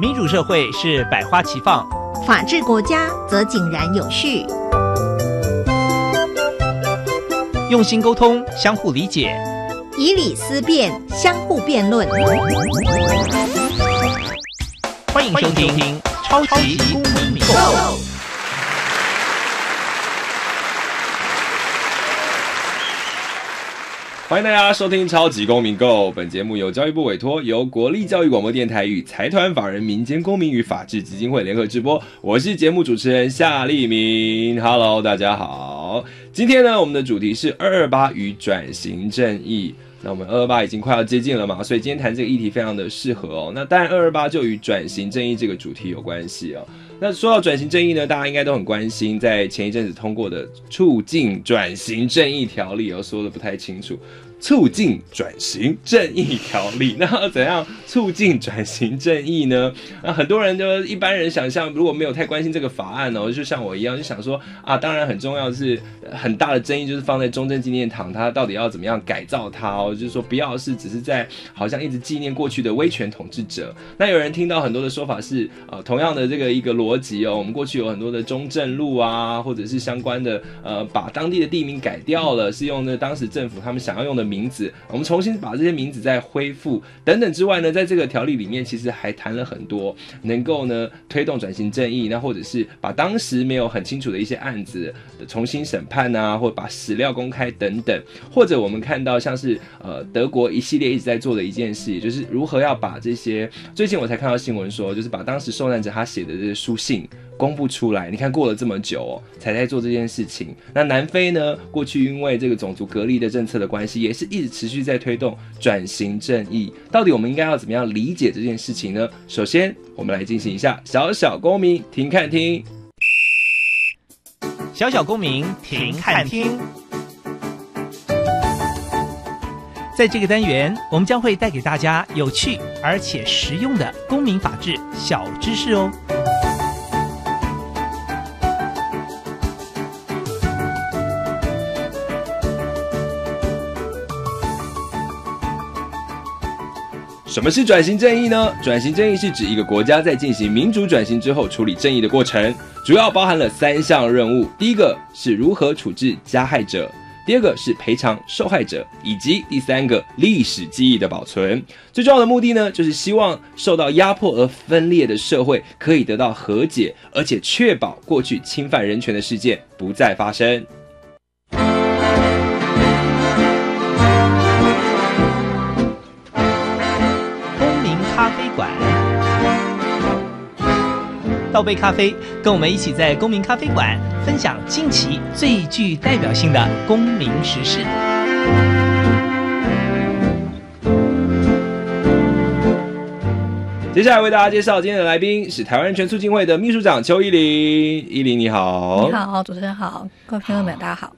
民主社会是百花齐放，法治国家则井然有序。用心沟通，相互理解，以理思辨，相互辩论。欢迎收听《超级公民购》。欢迎大家收听《超级公民购》。本节目由教育部委托，由国立教育广播电台与财团法人民间公民与法治基金会联合直播。我是节目主持人夏立明。Hello，大家好。今天呢，我们的主题是二二八与转型正义。那我们二二八已经快要接近了嘛，所以今天谈这个议题非常的适合哦。那当然，二二八就与转型正义这个主题有关系哦。那说到转型正义呢，大家应该都很关心，在前一阵子通过的促进转型正义条例，我说的不太清楚。促进转型正义条例，那要怎样促进转型正义呢？那很多人就一般人想象，如果没有太关心这个法案哦，就像我一样，就想说啊，当然很重要是很大的争议，就是放在中正纪念堂，它到底要怎么样改造它哦？就是说不要是只是在好像一直纪念过去的威权统治者。那有人听到很多的说法是，呃，同样的这个一个逻辑哦，我们过去有很多的中正路啊，或者是相关的呃，把当地的地名改掉了，是用那当时政府他们想要用的。名字，我们重新把这些名字再恢复等等之外呢，在这个条例里面，其实还谈了很多能够呢推动转型正义，那或者是把当时没有很清楚的一些案子重新审判啊，或把史料公开等等，或者我们看到像是呃德国一系列一直在做的一件事，就是如何要把这些最近我才看到新闻说，就是把当时受难者他写的这些书信。公布出来，你看过了这么久哦，才在做这件事情。那南非呢？过去因为这个种族隔离的政策的关系，也是一直持续在推动转型正义。到底我们应该要怎么样理解这件事情呢？首先，我们来进行一下小小公民听看听。小小公民听看听，在这个单元，我们将会带给大家有趣而且实用的公民法治小知识哦。什么是转型正义呢？转型正义是指一个国家在进行民主转型之后处理正义的过程，主要包含了三项任务：第一个是如何处置加害者，第二个是赔偿受害者，以及第三个历史记忆的保存。最重要的目的呢，就是希望受到压迫而分裂的社会可以得到和解，而且确保过去侵犯人权的事件不再发生。倒杯咖啡，跟我们一起在公民咖啡馆分享近期最具代表性的公民时事。接下来为大家介绍今天的来宾是台湾人权促进会的秘书长邱依林。依林你好，你好，主持人好，各位朋友们大家好。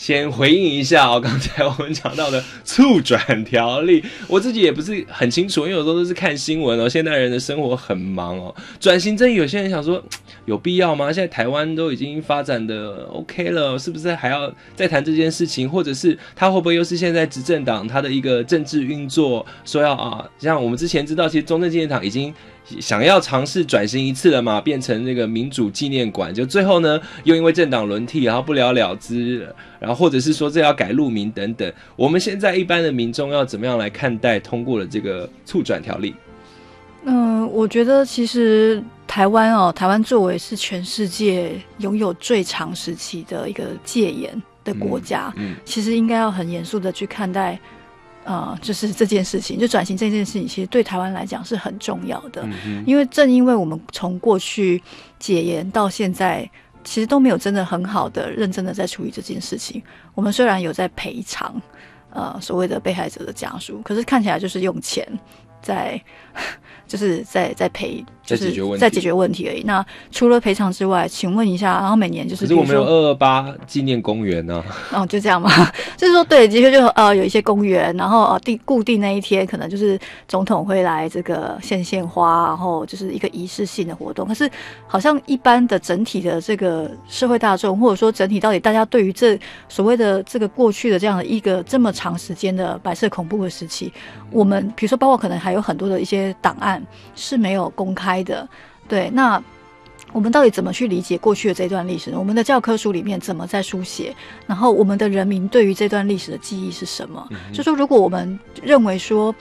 先回应一下哦，刚才我们讲到的促转条例，我自己也不是很清楚，因为有时候都是看新闻哦。现代人的生活很忙哦，转型正义，有些人想说有必要吗？现在台湾都已经发展的 OK 了，是不是还要再谈这件事情？或者是他会不会又是现在执政党他的一个政治运作，说要啊？像我们之前知道，其实中正纪念堂已经。想要尝试转型一次了嘛，变成那个民主纪念馆，就最后呢，又因为政党轮替，然后不了了之，然后或者是说这要改路名等等。我们现在一般的民众要怎么样来看待通过了这个促转条例？嗯，我觉得其实台湾哦，台湾作为是全世界拥有最长时期的一个戒严的国家，嗯，其实应该要很严肃的去看待。呃，就是这件事情，就转型这件事情，其实对台湾来讲是很重要的。因为正因为我们从过去解严到现在，其实都没有真的很好的、认真的在处理这件事情。我们虽然有在赔偿，呃，所谓的被害者的家属，可是看起来就是用钱在。就是在在赔，就是在解决问题而已。那除了赔偿之外，请问一下，然后每年就是，可是我们有二二八纪念公园呢。哦，就这样吗？就是说，对，的确就呃有一些公园，然后呃定固定那一天，可能就是总统会来这个献献花，然后就是一个仪式性的活动。可是好像一般的整体的这个社会大众，或者说整体到底大家对于这所谓的这个过去的这样的一个这么长时间的白色恐怖的时期，我们比如说包括可能还有很多的一些档案。是没有公开的。对，那我们到底怎么去理解过去的这段历史呢？我们的教科书里面怎么在书写？然后我们的人民对于这段历史的记忆是什么？就说如果我们认为说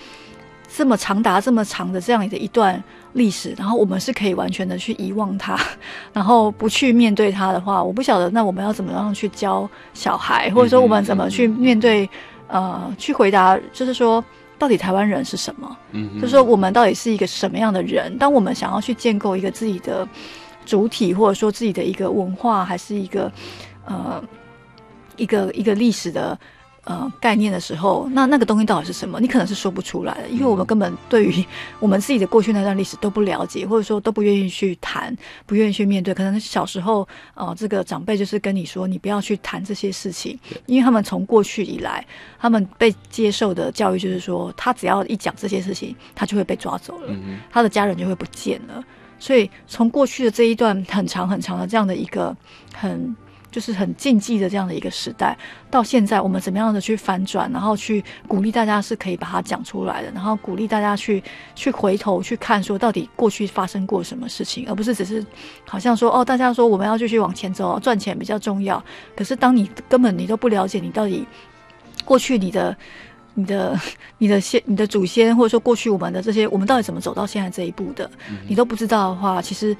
这么长达这么长的这样的一段历史，然后我们是可以完全的去遗忘它，然后不去面对它的话，我不晓得那我们要怎么样去教小孩，或者说我们怎么去面对呃去回答，就是说。到底台湾人是什么？嗯，就是说我们到底是一个什么样的人？当我们想要去建构一个自己的主体，或者说自己的一个文化，还是一个呃一个一个历史的。呃，概念的时候，那那个东西到底是什么？你可能是说不出来的，因为我们根本对于 我们自己的过去那段历史都不了解，或者说都不愿意去谈，不愿意去面对。可能小时候，呃，这个长辈就是跟你说，你不要去谈这些事情，因为他们从过去以来，他们被接受的教育就是说，他只要一讲这些事情，他就会被抓走了，他的家人就会不见了。所以从过去的这一段很长很长的这样的一个很。就是很禁忌的这样的一个时代，到现在我们怎么样的去反转，然后去鼓励大家是可以把它讲出来的，然后鼓励大家去去回头去看，说到底过去发生过什么事情，而不是只是好像说哦，大家说我们要继续往前走，赚钱比较重要。可是当你根本你都不了解你到底过去你的你的你的先你的祖先，或者说过去我们的这些我们到底怎么走到现在这一步的，你都不知道的话，其实。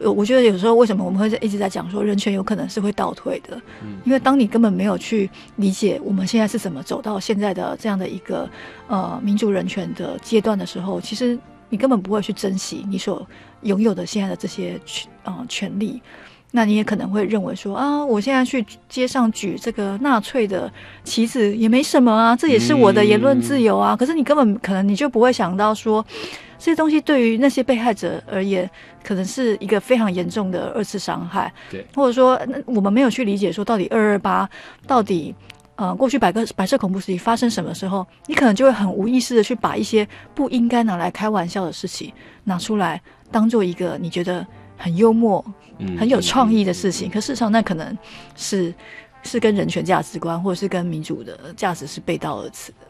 我觉得有时候为什么我们会一直在讲说人权有可能是会倒退的，因为当你根本没有去理解我们现在是怎么走到现在的这样的一个呃民主人权的阶段的时候，其实你根本不会去珍惜你所拥有的现在的这些权呃权利。那你也可能会认为说啊，我现在去街上举这个纳粹的旗子也没什么啊，这也是我的言论自由啊。可是你根本可能你就不会想到说。这些东西对于那些被害者而言，可能是一个非常严重的二次伤害。对，或者说，我们没有去理解说，到底二二八，到底呃，过去百个白色恐怖时期发生什么时候，你可能就会很无意识的去把一些不应该拿来开玩笑的事情拿出来，当做一个你觉得很幽默、很有创意的事情。可事实上，那可能是是跟人权价值观，或者是跟民主的价值是背道而驰的。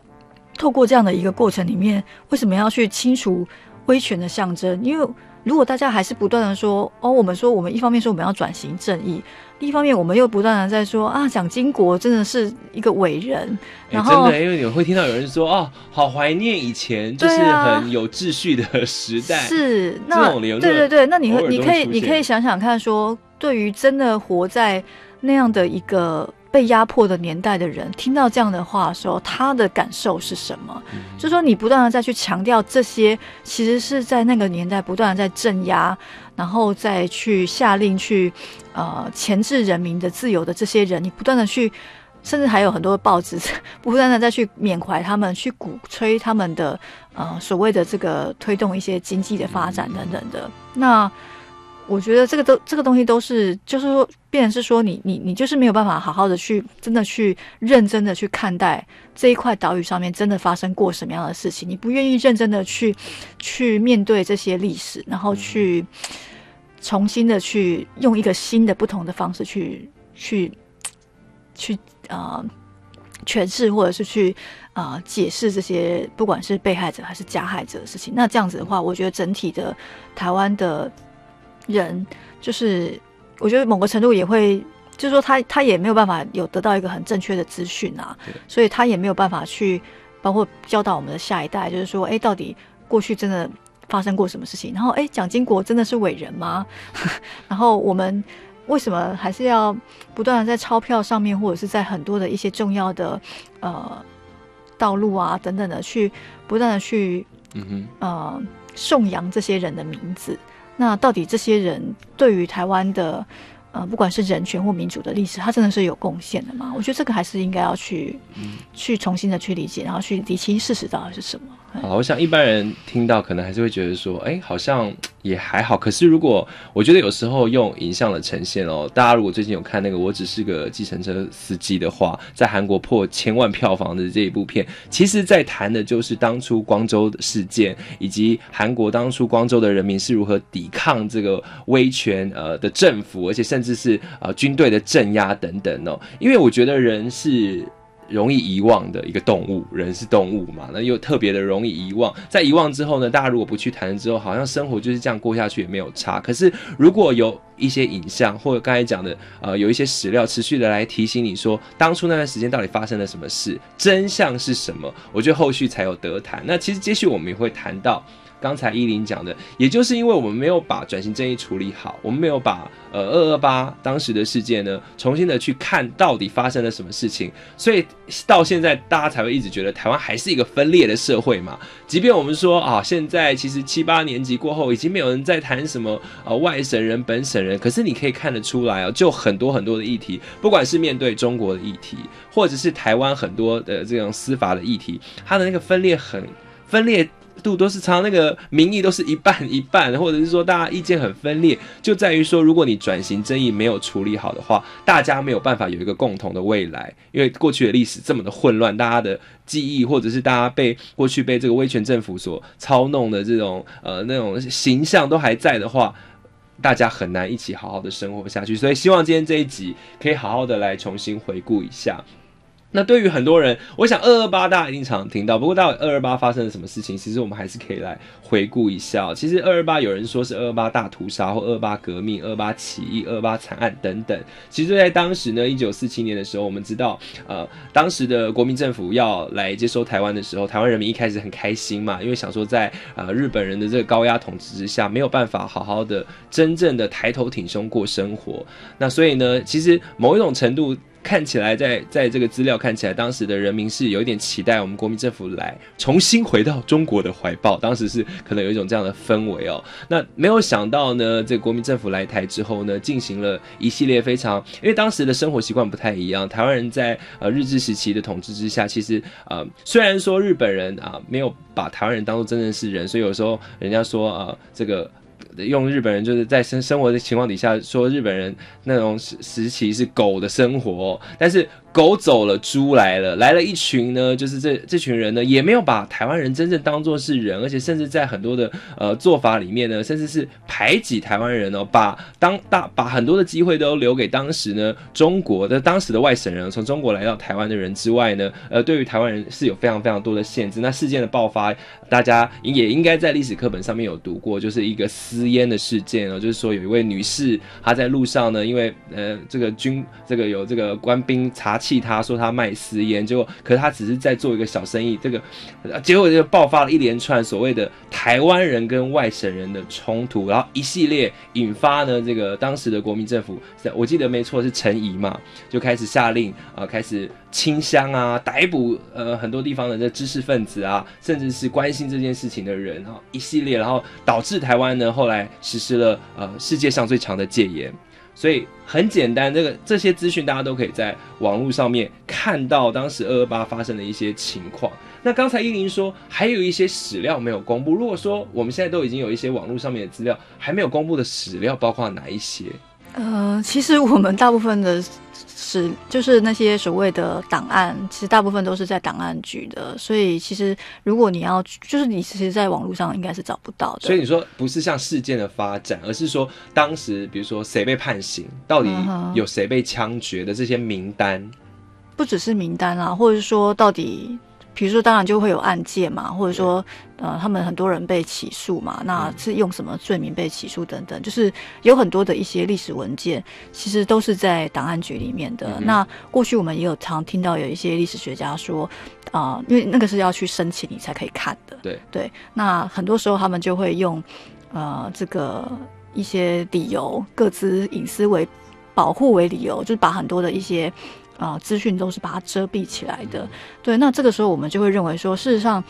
透过这样的一个过程里面，为什么要去清除威权的象征？因为如果大家还是不断的说哦，我们说我们一方面说我们要转型正义，另一方面我们又不断的在说啊，蒋经国真的是一个伟人。然后真的，因为你会听到有人说哦，好怀念以前就是很有秩序的时代。是，那对对对，那你你可以你可以想想看，说对于真的活在那样的一个。被压迫的年代的人听到这样的话的时候，他的感受是什么？就说你不断的再去强调这些，其实是在那个年代不断的在镇压，然后再去下令去呃钳制人民的自由的这些人，你不断的去，甚至还有很多报纸 不断的再去缅怀他们，去鼓吹他们的呃所谓的这个推动一些经济的发展等等的那。我觉得这个都这个东西都是，就是说，变成是说，你你你就是没有办法好好的去真的去认真的去看待这一块岛屿上面真的发生过什么样的事情，你不愿意认真的去去面对这些历史，然后去 重新的去用一个新的不同的方式去去去啊诠释或者是去啊解释这些不管是被害者还是加害者的事情。那这样子的话，我觉得整体的台湾的。人就是，我觉得某个程度也会，就是说他他也没有办法有得到一个很正确的资讯啊，所以他也没有办法去包括教导我们的下一代，就是说，哎，到底过去真的发生过什么事情？然后，哎，蒋经国真的是伟人吗？然后我们为什么还是要不断的在钞票上面，或者是在很多的一些重要的呃道路啊等等的去不断的去嗯哼呃颂扬这些人的名字？那到底这些人对于台湾的，呃，不管是人权或民主的历史，他真的是有贡献的吗？我觉得这个还是应该要去，去重新的去理解，然后去理清事实到底是什么。好，我想一般人听到可能还是会觉得说，哎，好像也还好。可是如果我觉得有时候用影像的呈现哦，大家如果最近有看那个《我只是个计程车司机》的话，在韩国破千万票房的这一部片，其实在谈的就是当初光州的事件，以及韩国当初光州的人民是如何抵抗这个威权呃的政府，而且甚至是呃军队的镇压等等哦。因为我觉得人是。容易遗忘的一个动物，人是动物嘛，那又特别的容易遗忘。在遗忘之后呢，大家如果不去谈之后，好像生活就是这样过下去也没有差。可是如果有一些影像，或者刚才讲的，呃，有一些史料持续的来提醒你说，当初那段时间到底发生了什么事，真相是什么，我觉得后续才有得谈。那其实接续我们也会谈到。刚才依林讲的，也就是因为我们没有把转型正义处理好，我们没有把呃二二八当时的事件呢，重新的去看到底发生了什么事情，所以到现在大家才会一直觉得台湾还是一个分裂的社会嘛。即便我们说啊，现在其实七八年级过后，已经没有人在谈什么呃外省人、本省人，可是你可以看得出来啊，就很多很多的议题，不管是面对中国的议题，或者是台湾很多的这种司法的议题，它的那个分裂很分裂。度都是常那个民意都是一半一半，或者是说大家意见很分裂，就在于说，如果你转型争议没有处理好的话，大家没有办法有一个共同的未来，因为过去的历史这么的混乱，大家的记忆或者是大家被过去被这个威权政府所操弄的这种呃那种形象都还在的话，大家很难一起好好的生活下去。所以希望今天这一集可以好好的来重新回顾一下。那对于很多人，我想二二八大家一定常听到。不过到底二二八发生了什么事情，其实我们还是可以来回顾一下。其实二二八有人说是二二八大屠杀，或二二八革命、二二八起义、二二八惨案等等。其实，在当时呢，一九四七年的时候，我们知道，呃，当时的国民政府要来接收台湾的时候，台湾人民一开始很开心嘛，因为想说在呃日本人的这个高压统治之下，没有办法好好的真正的抬头挺胸过生活。那所以呢，其实某一种程度。看起来，在在这个资料看起来，当时的人民是有一点期待我们国民政府来重新回到中国的怀抱，当时是可能有一种这样的氛围哦。那没有想到呢，这个国民政府来台之后呢，进行了一系列非常，因为当时的生活习惯不太一样，台湾人在呃日治时期的统治之下，其实呃虽然说日本人啊没有把台湾人当做真正是人，所以有时候人家说啊这个。用日本人就是在生生活的情况底下说日本人那种时时期是狗的生活，但是。狗走了，猪来了，来了一群呢，就是这这群人呢，也没有把台湾人真正当作是人，而且甚至在很多的呃做法里面呢，甚至是排挤台湾人哦，把当大把很多的机会都留给当时呢中国的当时的外省人，从中国来到台湾的人之外呢，呃，对于台湾人是有非常非常多的限制。那事件的爆发，大家也应该在历史课本上面有读过，就是一个私烟的事件哦，就是说有一位女士她在路上呢，因为呃这个军这个有这个官兵查。气他说他卖私烟，结果可是他只是在做一个小生意，这个结果就爆发了一连串所谓的台湾人跟外省人的冲突，然后一系列引发呢这个当时的国民政府，我记得没错是陈仪嘛，就开始下令啊，开始清乡啊，逮捕呃很多地方的这知识分子啊，甚至是关心这件事情的人啊，一系列，然后导致台湾呢后来实施了呃世界上最长的戒严。所以很简单，这个这些资讯大家都可以在网络上面看到当时二二八发生的一些情况。那刚才依林说还有一些史料没有公布，如果说我们现在都已经有一些网络上面的资料还没有公布的史料，包括哪一些？呃，其实我们大部分的。是，就是那些所谓的档案，其实大部分都是在档案局的，所以其实如果你要，就是你其实在网络上应该是找不到的。所以你说不是像事件的发展，而是说当时，比如说谁被判刑，到底有谁被枪决的这些名单，不只是名单啊，或者是说到底。比如说，当然就会有案件嘛，或者说，呃，他们很多人被起诉嘛，那是用什么罪名被起诉等等，就是有很多的一些历史文件，其实都是在档案局里面的。那过去我们也有常听到有一些历史学家说，啊，因为那个是要去申请你才可以看的。对对，那很多时候他们就会用，呃，这个一些理由，各自隐私为保护为理由，就是把很多的一些。啊，资讯都是把它遮蔽起来的。对，那这个时候我们就会认为说，事实上，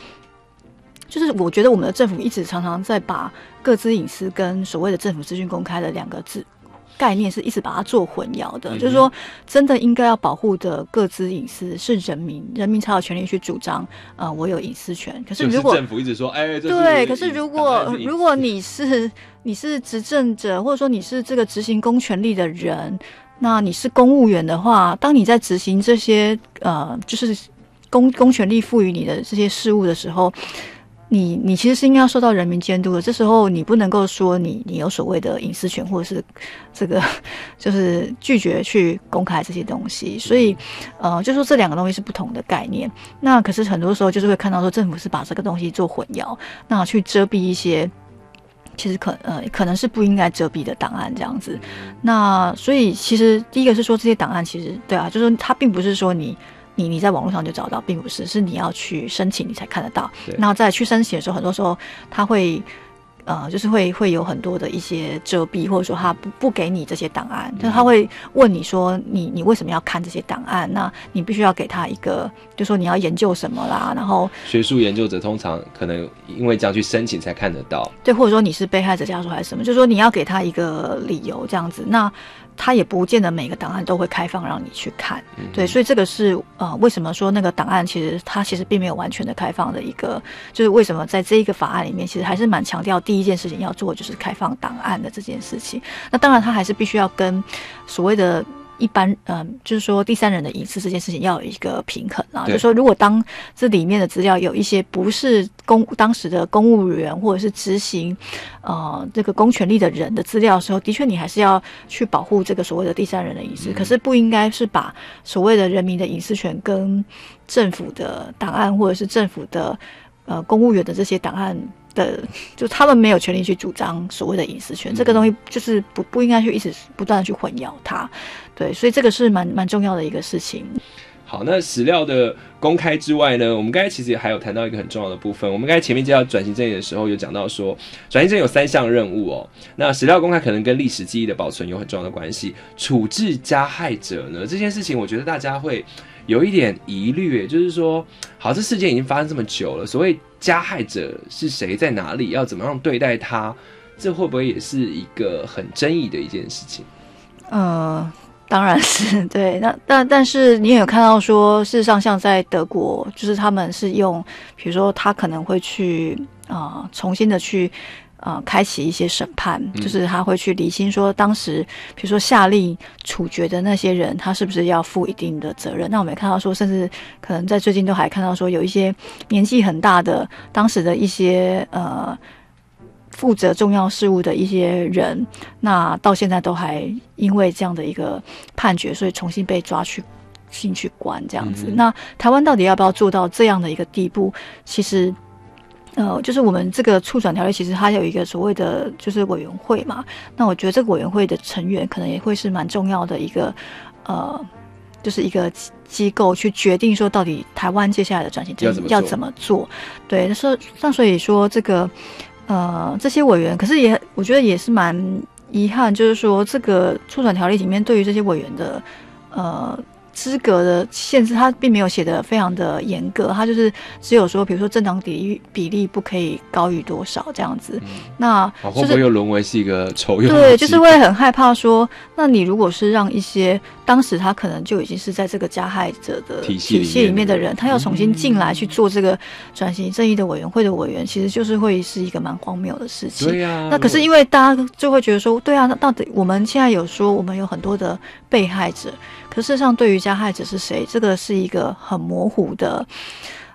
就是我觉得我们的政府一直常常在把各自隐私跟所谓的政府资讯公开的两个字概念是一直把它做混淆的。就是说，真的应该要保护的各自隐私是人民，人民才有权利去主张。呃，我有隐私权。可是如果政府一直说，哎，对，可是如果如果你是你是执政者，或者说你是这个执行公权力的人。那你是公务员的话，当你在执行这些呃，就是公公权力赋予你的这些事务的时候，你你其实是应该要受到人民监督的。这时候你不能够说你你有所谓的隐私权，或者是这个 就是拒绝去公开这些东西。所以呃，就说这两个东西是不同的概念。那可是很多时候就是会看到说政府是把这个东西做混淆，那去遮蔽一些。其实可呃可能是不应该遮蔽的档案这样子，那所以其实第一个是说这些档案其实对啊，就是说它并不是说你你你在网络上就找到，并不是是你要去申请你才看得到。那在去申请的时候，很多时候他会。呃，就是会会有很多的一些遮蔽，或者说他不不给你这些档案，就是他会问你说你你为什么要看这些档案？那你必须要给他一个，就说你要研究什么啦，然后学术研究者通常可能因为这样去申请才看得到，对，或者说你是被害者家属还是什么，就是说你要给他一个理由这样子，那。他也不见得每个档案都会开放让你去看，对，所以这个是呃，为什么说那个档案其实它其实并没有完全的开放的一个，就是为什么在这一个法案里面，其实还是蛮强调第一件事情要做就是开放档案的这件事情。那当然，他还是必须要跟所谓的。一般，嗯，就是说第三人的隐私这件事情要有一个平衡啊。就是说，如果当这里面的资料有一些不是公当时的公务员或者是执行，呃，这个公权力的人的资料的时候，的确你还是要去保护这个所谓的第三人的隐私。可是不应该是把所谓的人民的隐私权跟政府的档案或者是政府的呃公务员的这些档案。的，就他们没有权利去主张所谓的隐私权，这个东西就是不不应该去一直不断的去混淆它，对，所以这个是蛮蛮重要的一个事情。好，那史料的公开之外呢，我们刚才其实还有谈到一个很重要的部分。我们刚才前面介绍转型正义的时候，有讲到说转型正义有三项任务哦。那史料公开可能跟历史记忆的保存有很重要的关系。处置加害者呢，这件事情我觉得大家会有一点疑虑，就是说，好，这事件已经发生这么久了，所谓。加害者是谁，在哪里，要怎么样对待他？这会不会也是一个很争议的一件事情？呃，当然是 对。那但但是你也有看到说，事实上像在德国，就是他们是用，比如说他可能会去啊，重新的去。呃，开启一些审判，就是他会去理清说，当时比如说下令处决的那些人，他是不是要负一定的责任？那我们也看到说，甚至可能在最近都还看到说，有一些年纪很大的当时的一些呃负责重要事务的一些人，那到现在都还因为这样的一个判决，所以重新被抓去进去关这样子。那台湾到底要不要做到这样的一个地步？其实。呃，就是我们这个促转条例，其实它有一个所谓的就是委员会嘛。那我觉得这个委员会的成员可能也会是蛮重要的一个，呃，就是一个机构去决定说到底台湾接下来的转型要怎么做。对，那说那所以说这个呃这些委员，可是也我觉得也是蛮遗憾，就是说这个促转条例里面对于这些委员的呃。资格的限制，它并没有写的非常的严格，它就是只有说，比如说正常比例比例不可以高于多少这样子。那会不会又沦为是一个丑用？对，就是会很害怕说，那你如果是让一些当时他可能就已经是在这个加害者的体系里面的人，他要重新进来去做这个转型正义的委员会的委员，其实就是会是一个蛮荒谬的事情。对呀。那可是因为大家就会觉得说，对啊，那到底我们现在有说我们有很多的被害者。可事实上，对于加害者是谁，这个是一个很模糊的，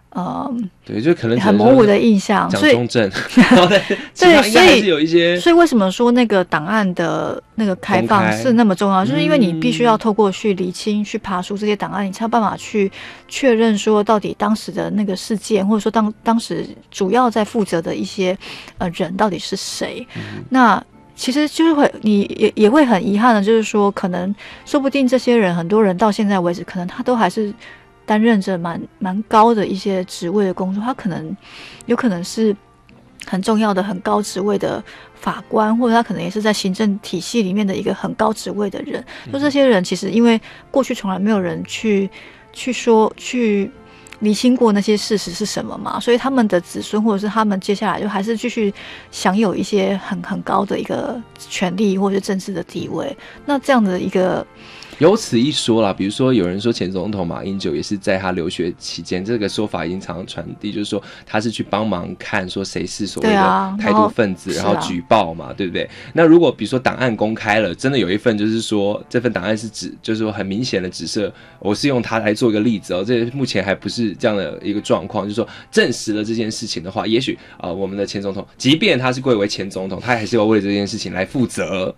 呃，对，就可能很模糊的印象。所以，对，所以有一些，所以为什么说那个档案的那个开放是那么重要？就是因为你必须要透过去理清、去爬出这些档案，你才有办法去确认说，到底当时的那个事件，或者说当当时主要在负责的一些呃人到底是谁？那。其实就是会，你也也会很遗憾的，就是说，可能说不定这些人，很多人到现在为止，可能他都还是担任着蛮蛮高的一些职位的工作，他可能有可能是很重要的、很高职位的法官，或者他可能也是在行政体系里面的一个很高职位的人。就这些人，其实因为过去从来没有人去去说去。理清过那些事实是什么嘛？所以他们的子孙或者是他们接下来就还是继续享有一些很很高的一个权利或者是政治的地位。那这样的一个。有此一说啦，比如说有人说前总统马英九也是在他留学期间，这个说法已经常常传递，就是说他是去帮忙看说谁是所谓的台独分子，然后举报嘛，对不对？那如果比如说档案公开了，真的有一份就是说这份档案是指，就是说很明显的指涉，我是用它来做一个例子哦，这目前还不是是这样的一个状况，就是说证实了这件事情的话，也许啊，我们的前总统，即便他是贵为前总统，他还是要为这件事情来负责。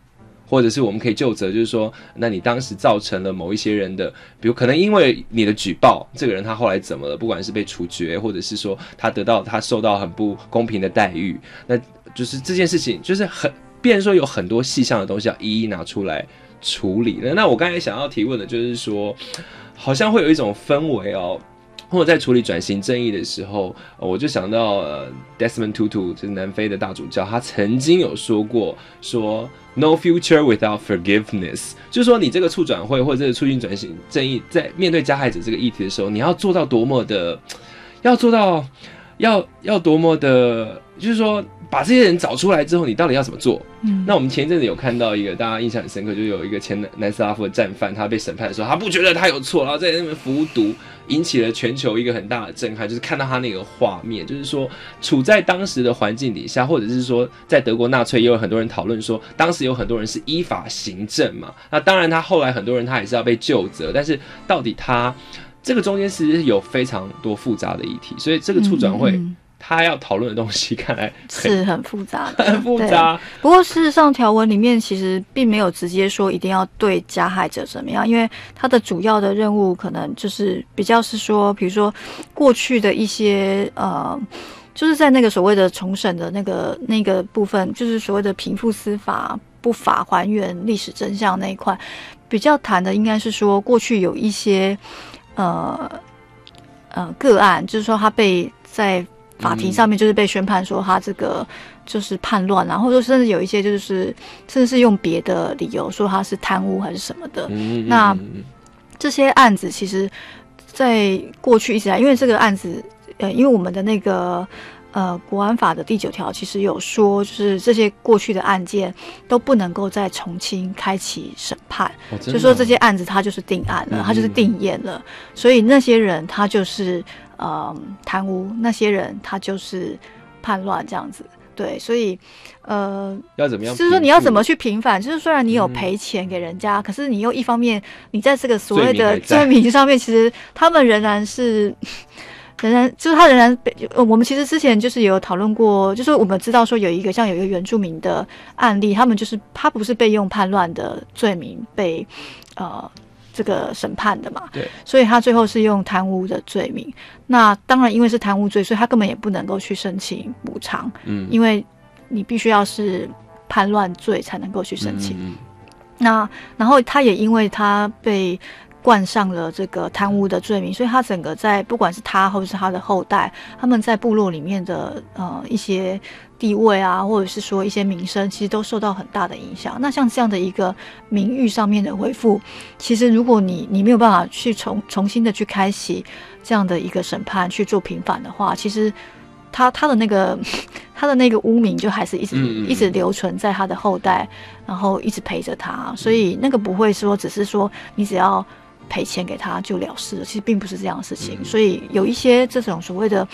或者是我们可以就责，就是说，那你当时造成了某一些人的，比如可能因为你的举报，这个人他后来怎么了？不管是被处决，或者是说他得到他受到很不公平的待遇，那就是这件事情就是很，变说有很多细项的东西要一一拿出来处理。那那我刚才想要提问的就是说，好像会有一种氛围哦。或者在处理转型正义的时候，我就想到呃，Desmond Tutu 就是南非的大主教，他曾经有说过说 “No future without forgiveness”，就是说你这个促转会或者这个促进转型正义，在面对加害者这个议题的时候，你要做到多么的，要做到要要多么的，就是说。把这些人找出来之后，你到底要怎么做？嗯，那我们前一阵子有看到一个大家印象很深刻，就有一个前南南斯拉夫的战犯，他被审判的时候，他不觉得他有错，然后在那边服毒，引起了全球一个很大的震撼。就是看到他那个画面，就是说处在当时的环境底下，或者是说在德国纳粹，也有很多人讨论说，当时有很多人是依法行政嘛。那当然，他后来很多人他也是要被救责，但是到底他这个中间其实有非常多复杂的议题，所以这个促转会。他要讨论的东西，看来是很复杂的，很复杂。不过事实上，条文里面其实并没有直接说一定要对加害者怎么样，因为他的主要的任务可能就是比较是说，比如说过去的一些呃，就是在那个所谓的重审的那个那个部分，就是所谓的平复司法不法还原历史真相那一块，比较谈的应该是说过去有一些呃呃个案，就是说他被在法庭上面就是被宣判说他这个就是叛乱，然后说甚至有一些就是甚至是用别的理由说他是贪污还是什么的。那这些案子其实，在过去一直来，因为这个案子，呃，因为我们的那个呃国安法的第九条其实有说，就是这些过去的案件都不能够再重新开启审判，就说这些案子他就是定案了，他就是定验了，所以那些人他就是。呃，贪污那些人，他就是叛乱这样子，对，所以，呃，要怎么样？就是说你要怎么去平反？就是虽然你有赔钱给人家，可是你又一方面，你在这个所谓的罪名上面，其实他们仍然是，仍然就是他仍然被。我们其实之前就是有讨论过，就是我们知道说有一个像有一个原住民的案例，他们就是他不是被用叛乱的罪名被呃。这个审判的嘛，对，所以他最后是用贪污的罪名。那当然，因为是贪污罪，所以他根本也不能够去申请补偿，嗯，因为你必须要是叛乱罪才能够去申请。那然后他也因为他被。冠上了这个贪污的罪名，所以他整个在不管是他或者是他的后代，他们在部落里面的呃一些地位啊，或者是说一些名声，其实都受到很大的影响。那像这样的一个名誉上面的恢复，其实如果你你没有办法去重重新的去开启这样的一个审判去做平反的话，其实他他的那个 他的那个污名就还是一直一直留存在他的后代，然后一直陪着他，所以那个不会说只是说你只要。赔钱给他就了事了，其实并不是这样的事情。所以有一些这种所谓的，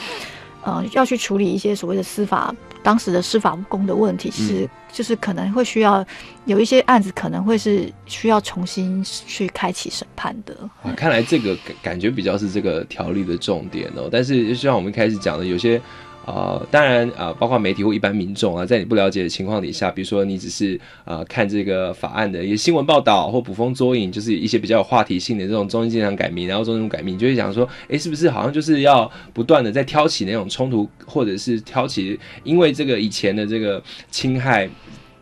呃，要去处理一些所谓的司法当时的司法不公的问题，其实就是可能会需要有一些案子可能会是需要重新去开启审判的。看来这个感感觉比较是这个条例的重点哦。但是就像我们开始讲的，有些。啊，当然啊，包括媒体或一般民众啊，在你不了解的情况底下，比如说你只是啊看这个法案的一些新闻报道或捕风捉影，就是一些比较有话题性的这种中经常改名，然后中种改名，就会想说，哎，是不是好像就是要不断的在挑起那种冲突，或者是挑起因为这个以前的这个侵害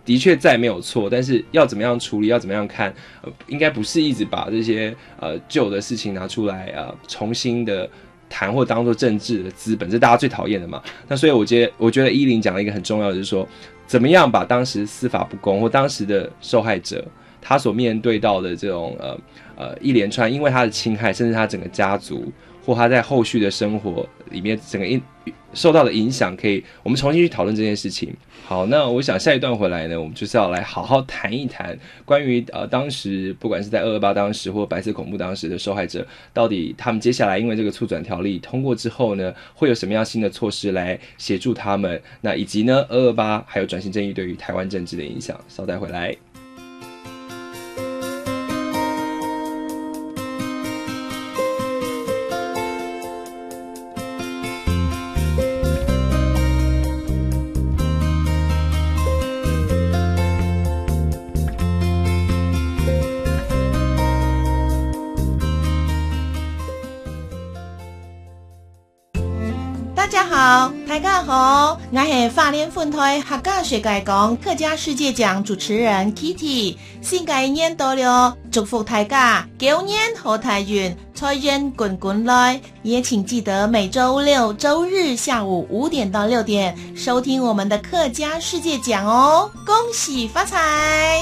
的确再没有错，但是要怎么样处理，要怎么样看，应该不是一直把这些呃旧的事情拿出来啊，重新的。谈或当做政治的资本，这大家最讨厌的嘛？那所以我觉得，我觉得依林讲了一个很重要的，就是说，怎么样把当时司法不公或当时的受害者他所面对到的这种呃呃一连串，因为他的侵害，甚至他整个家族或他在后续的生活里面整个因受到的影响，可以我们重新去讨论这件事情。好，那我想下一段回来呢，我们就是要来好好谈一谈关于呃当时不管是在二二八当时或白色恐怖当时的受害者，到底他们接下来因为这个促转条例通过之后呢，会有什么样新的措施来协助他们？那以及呢二二八还有转型正义对于台湾政治的影响，稍待回来。我是花莲分台客家世界讲客家世界奖主持人 Kitty。新嘅一年到了，祝福大家狗年好大运，财源滚滚来。也请记得每周六、周日下午五点到六点收听我们的客家世界奖哦，恭喜发财！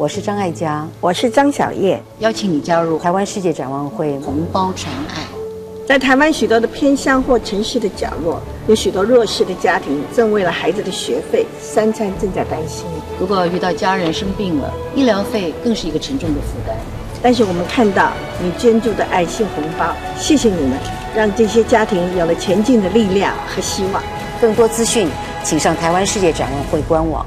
我是张爱嘉，我是张小叶，邀请你加入台湾世界展望会红包传爱。在台湾许多的偏乡或城市的角落，有许多弱势的家庭正为了孩子的学费、三餐正在担心。如果遇到家人生病了，医疗费更是一个沉重的负担。但是我们看到你捐助的爱心红包，谢谢你们，让这些家庭有了前进的力量和希望。更多资讯，请上台湾世界展望会官网。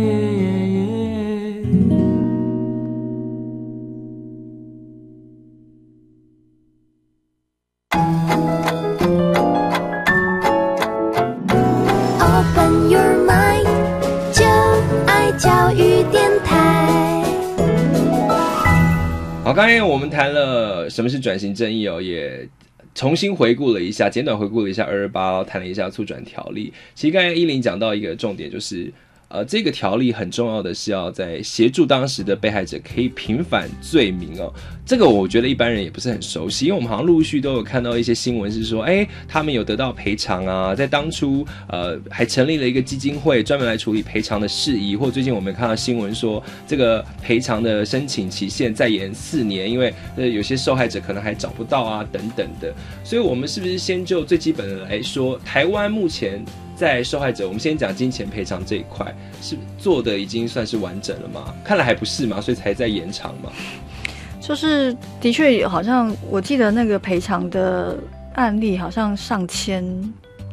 我们谈了什么是转型正义哦，也重新回顾了一下，简短回顾了一下二二八，谈了一下促转条例。其实刚才依林讲到一个重点，就是。呃，这个条例很重要的是要在协助当时的被害者可以平反罪名哦。这个我觉得一般人也不是很熟悉，因为我们好像陆续都有看到一些新闻是说，哎，他们有得到赔偿啊，在当初呃还成立了一个基金会专门来处理赔偿的事宜，或最近我们看到新闻说这个赔偿的申请期限再延四年，因为呃有些受害者可能还找不到啊等等的。所以，我们是不是先就最基本的来说，台湾目前？在受害者，我们先讲金钱赔偿这一块，是做的已经算是完整了吗？看来还不是嘛，所以才在延长嘛。就是的确，好像我记得那个赔偿的案例好像上千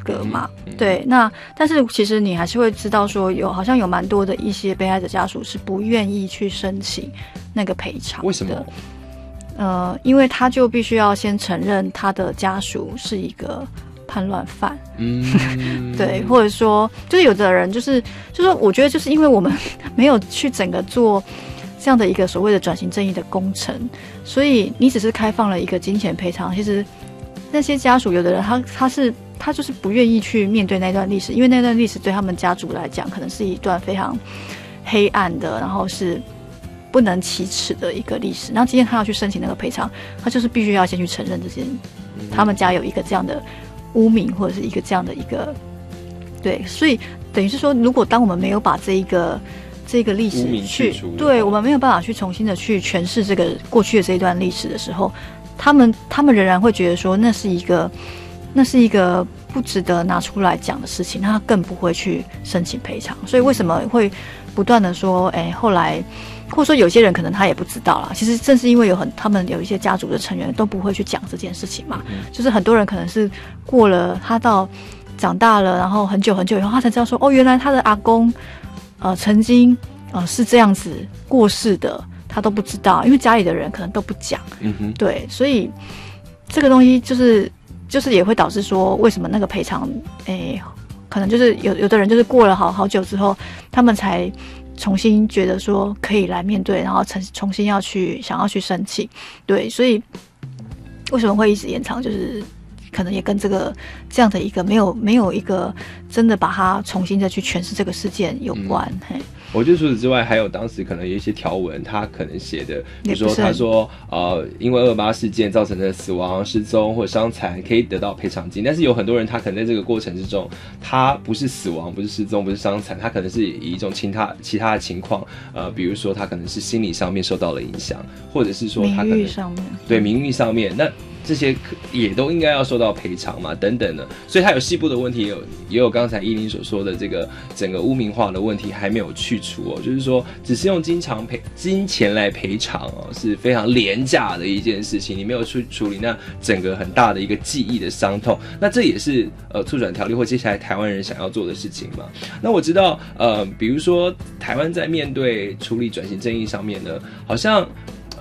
个嘛。对，那但是其实你还是会知道说，有好像有蛮多的一些被害者家属是不愿意去申请那个赔偿。为什么？呃，因为他就必须要先承认他的家属是一个。叛乱犯，嗯，对，或者说，就是有的人，就是，就是我觉得，就是因为我们没有去整个做这样的一个所谓的转型正义的工程，所以你只是开放了一个金钱赔偿。其实那些家属，有的人他他是他就是不愿意去面对那段历史，因为那段历史对他们家族来讲，可能是一段非常黑暗的，然后是不能启齿的一个历史。然后今天他要去申请那个赔偿，他就是必须要先去承认这些，他们家有一个这样的。污名或者是一个这样的一个，对，所以等于是说，如果当我们没有把这一个这个历史去，对我们没有办法去重新的去诠释这个过去的这一段历史的时候，他们他们仍然会觉得说那是一个那是一个不值得拿出来讲的事情，他更不会去申请赔偿。所以为什么会不断的说，哎，后来。或者说有些人可能他也不知道啦。其实正是因为有很他们有一些家族的成员都不会去讲这件事情嘛，就是很多人可能是过了他到长大了，然后很久很久以后，他才知道说哦，原来他的阿公呃曾经呃是这样子过世的，他都不知道，因为家里的人可能都不讲。嗯哼，对，所以这个东西就是就是也会导致说为什么那个赔偿，诶，可能就是有有的人就是过了好好久之后，他们才。重新觉得说可以来面对，然后重重新要去想要去申请，对，所以为什么会一直延长？就是可能也跟这个这样的一个没有没有一个真的把它重新再去诠释这个事件有关。嘿，我觉得除此之外，还有当时可能有一些条文，他可能写的，比如说他说，呃，因为二八事件造成的死亡、失踪或伤残，可以得到赔偿金。但是有很多人，他可能在这个过程之中，他不是死亡，不是失踪，不是伤残，他可能是以一种其他其他的情况，呃，比如说他可能是心理上面受到了影响，或者是说他可能对名誉上面那。这些也都应该要受到赔偿嘛，等等的，所以它有细部的问题，也有也有刚才依林所说的这个整个污名化的问题还没有去除哦，就是说只是用经常赔金钱来赔偿哦，是非常廉价的一件事情，你没有去处理那整个很大的一个记忆的伤痛，那这也是呃促转条例或接下来台湾人想要做的事情嘛。那我知道呃，比如说台湾在面对处理转型正义上面呢，好像。